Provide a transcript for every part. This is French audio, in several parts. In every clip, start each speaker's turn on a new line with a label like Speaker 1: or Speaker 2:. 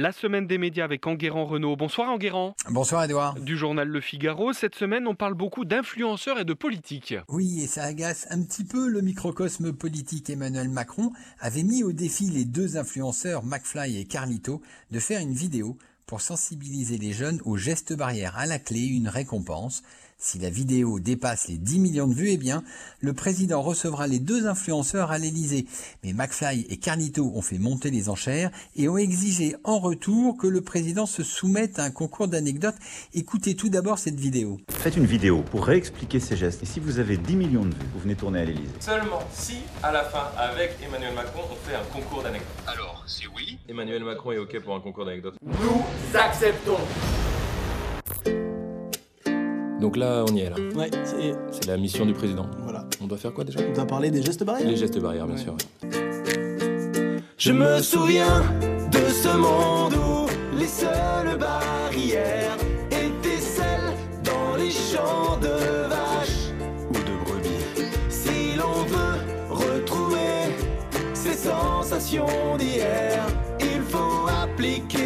Speaker 1: La semaine des médias avec Enguerrand Renault. Bonsoir Enguerrand.
Speaker 2: Bonsoir Edouard.
Speaker 1: Du journal Le Figaro, cette semaine on parle beaucoup d'influenceurs et de politique.
Speaker 2: Oui, et ça agace un petit peu le microcosme politique. Emmanuel Macron avait mis au défi les deux influenceurs, McFly et Carlito, de faire une vidéo pour sensibiliser les jeunes aux gestes barrières. À la clé, une récompense. Si la vidéo dépasse les 10 millions de vues, eh bien, le président recevra les deux influenceurs à l'Elysée. Mais McFly et Carlito ont fait monter les enchères et ont exigé en retour que le président se soumette à un concours d'anecdotes. Écoutez tout d'abord cette vidéo.
Speaker 3: Faites une vidéo pour réexpliquer ces gestes. Et si vous avez 10 millions de vues, vous venez tourner à l'Elysée.
Speaker 4: Seulement si, à la fin, avec Emmanuel Macron, on fait un concours d'anecdotes.
Speaker 5: Alors, c'est oui
Speaker 4: Emmanuel Macron est OK pour un concours d'anecdotes.
Speaker 5: Nous acceptons
Speaker 4: Donc là, on y est là.
Speaker 6: Ouais, c'est.
Speaker 4: C'est la mission du président.
Speaker 6: Voilà.
Speaker 4: On doit faire quoi déjà?
Speaker 6: On doit parler des gestes barrières
Speaker 4: Les gestes barrières, bien
Speaker 6: Ouais.
Speaker 4: sûr.
Speaker 7: Je me souviens de ce monde où les seules barrières étaient celles dans les champs de vaches ou de brebis. Si l'on veut retrouver ces sensations d'hier, il faut appliquer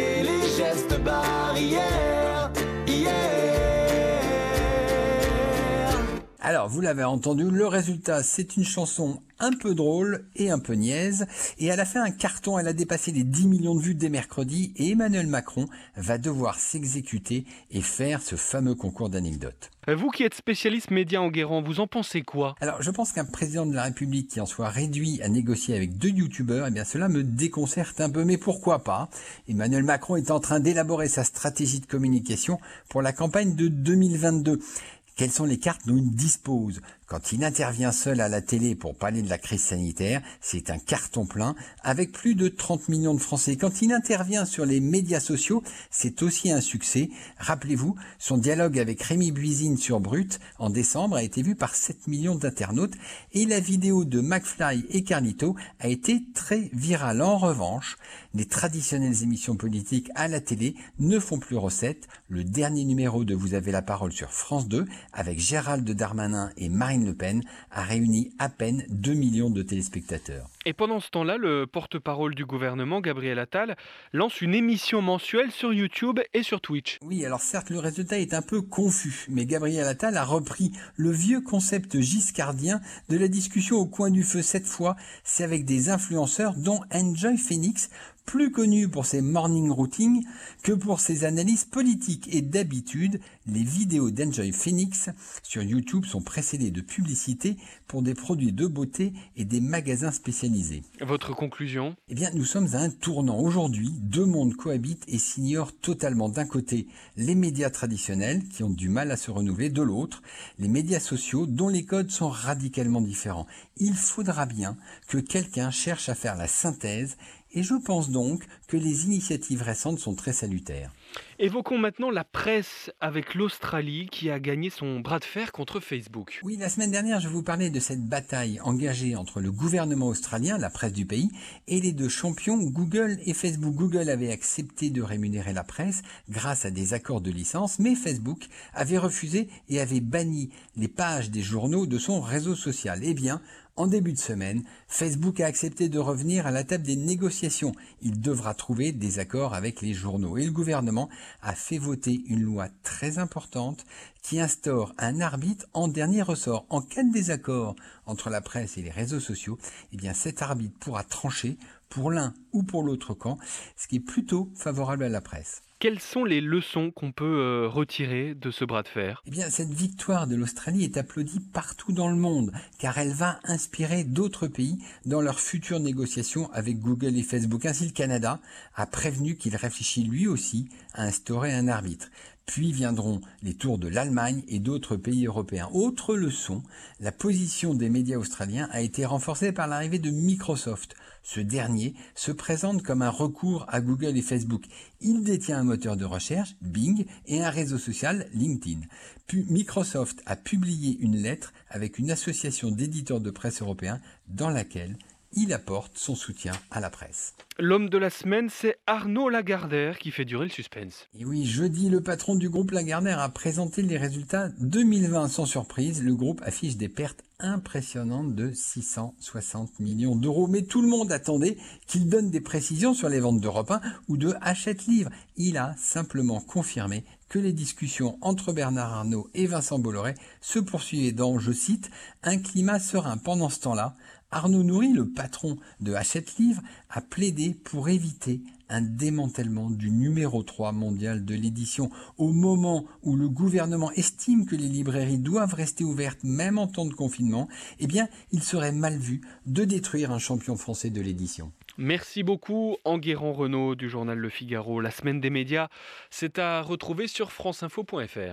Speaker 2: vous l'avez entendu, le résultat, c'est une chanson un peu drôle et un peu niaise. Et elle a fait un carton, elle a dépassé les 10 millions de vues dès mercredi. Et Emmanuel Macron va devoir s'exécuter et faire ce fameux concours d'anecdotes.
Speaker 1: Euh, Vous qui êtes spécialiste média Enguerrand, vous en pensez quoi?
Speaker 2: Alors, je pense qu'un président de la République qui en soit réduit à négocier avec deux youtubeurs, eh bien, cela me déconcerte un peu. Mais pourquoi pas? Emmanuel Macron est en train d'élaborer sa stratégie de communication pour la campagne de 2022. Quelles sont les cartes dont il dispose Quand il intervient seul à la télé pour parler de la crise sanitaire, c'est un carton plein avec plus de 30 millions de Français. Quand il intervient sur les médias sociaux, c'est aussi un succès. Rappelez-vous, son dialogue avec Rémi Buisine sur Brut en décembre a été vu par 7 millions d'internautes et la vidéo de McFly et Carlito a été très virale. En revanche, les traditionnelles émissions politiques à la télé ne font plus recette. Le dernier numéro de Vous avez la parole sur France 2 avec Gérald Darmanin et Marine Le Pen a réuni à peine 2 millions de téléspectateurs.
Speaker 1: Et pendant ce temps-là, le porte-parole du gouvernement, Gabriel Attal, lance une émission mensuelle sur YouTube et sur Twitch.
Speaker 2: Oui, alors certes, le résultat est un peu confus, mais Gabriel Attal a repris le vieux concept giscardien de la discussion au coin du feu. Cette fois, c'est avec des influenceurs dont Enjoy Phoenix, plus connu pour ses morning routines que pour ses analyses politiques. Et d'habitude, les vidéos d'Enjoy Phoenix sur YouTube sont précédées de publicités pour des produits de beauté et des magasins spécialisés.
Speaker 1: Votre conclusion?
Speaker 2: Eh bien, nous sommes à un tournant. Aujourd'hui, deux mondes cohabitent et s'ignorent totalement. D'un côté, les médias traditionnels qui ont du mal à se renouveler. De l'autre, les médias sociaux dont les codes sont radicalement différents. Il faudra bien que quelqu'un cherche à faire la synthèse et je pense donc que les initiatives récentes sont très salutaires.
Speaker 1: Évoquons maintenant la presse avec l'Australie qui a gagné son bras de fer contre Facebook.
Speaker 2: Oui, la semaine dernière, je vous parlais de cette bataille engagée entre le gouvernement australien, la presse du pays, et les deux champions Google et Facebook. Google avait accepté de rémunérer la presse grâce à des accords de licence, mais Facebook avait refusé et avait banni les pages des journaux de son réseau social. Eh bien, en début de semaine, Facebook a accepté de revenir à la table des négociations. Il devra trouver des accords avec les journaux. Et le gouvernement a fait voter une loi très importante qui instaure un arbitre en dernier ressort. En cas de désaccord entre la presse et les réseaux sociaux, eh bien cet arbitre pourra trancher pour l'un ou pour l'autre camp, ce qui est plutôt favorable à la presse.
Speaker 1: Quelles sont les leçons qu'on peut euh, retirer de ce bras de fer?
Speaker 2: Eh bien, cette victoire de l'Australie est applaudie partout dans le monde, car elle va inspirer d'autres pays dans leurs futures négociations avec Google et Facebook. Ainsi, le Canada a prévenu qu'il réfléchit lui aussi à instaurer un arbitre. Puis viendront les tours de l'Allemagne et d'autres pays européens. Autre leçon, la position des médias australiens a été renforcée par l'arrivée de Microsoft. Ce dernier se présente comme un recours à Google et Facebook. Il détient un moteur de recherche, Bing, et un réseau social, LinkedIn. Puis Microsoft a publié une lettre avec une association d'éditeurs de presse européens dans laquelle il apporte son soutien à la presse.
Speaker 1: L'homme de la semaine, c'est Arnaud Lagardère qui fait durer le suspense.
Speaker 2: Et oui, jeudi, le patron du groupe Lagardère a présenté les résultats 2020 sans surprise. Le groupe affiche des pertes impressionnantes de 660 millions d'euros. Mais tout le monde attendait qu'il donne des précisions sur les ventes d'Europe 1 ou de Hachette Livre. Il a simplement confirmé que les discussions entre Bernard Arnault et Vincent Bolloré se poursuivaient dans, je cite, un climat serein. Pendant ce temps-là, Arnaud Nourri, le patron de Hachette Livre, a plaidé pour éviter un démantèlement du numéro 3 mondial de l'édition au moment où le gouvernement estime que les librairies doivent rester ouvertes même en temps de confinement, eh bien, il serait mal vu de détruire un champion français de l'édition.
Speaker 1: Merci beaucoup, Enguerrand Renault du journal Le Figaro. La semaine des médias, c'est à retrouver sur franceinfo.fr.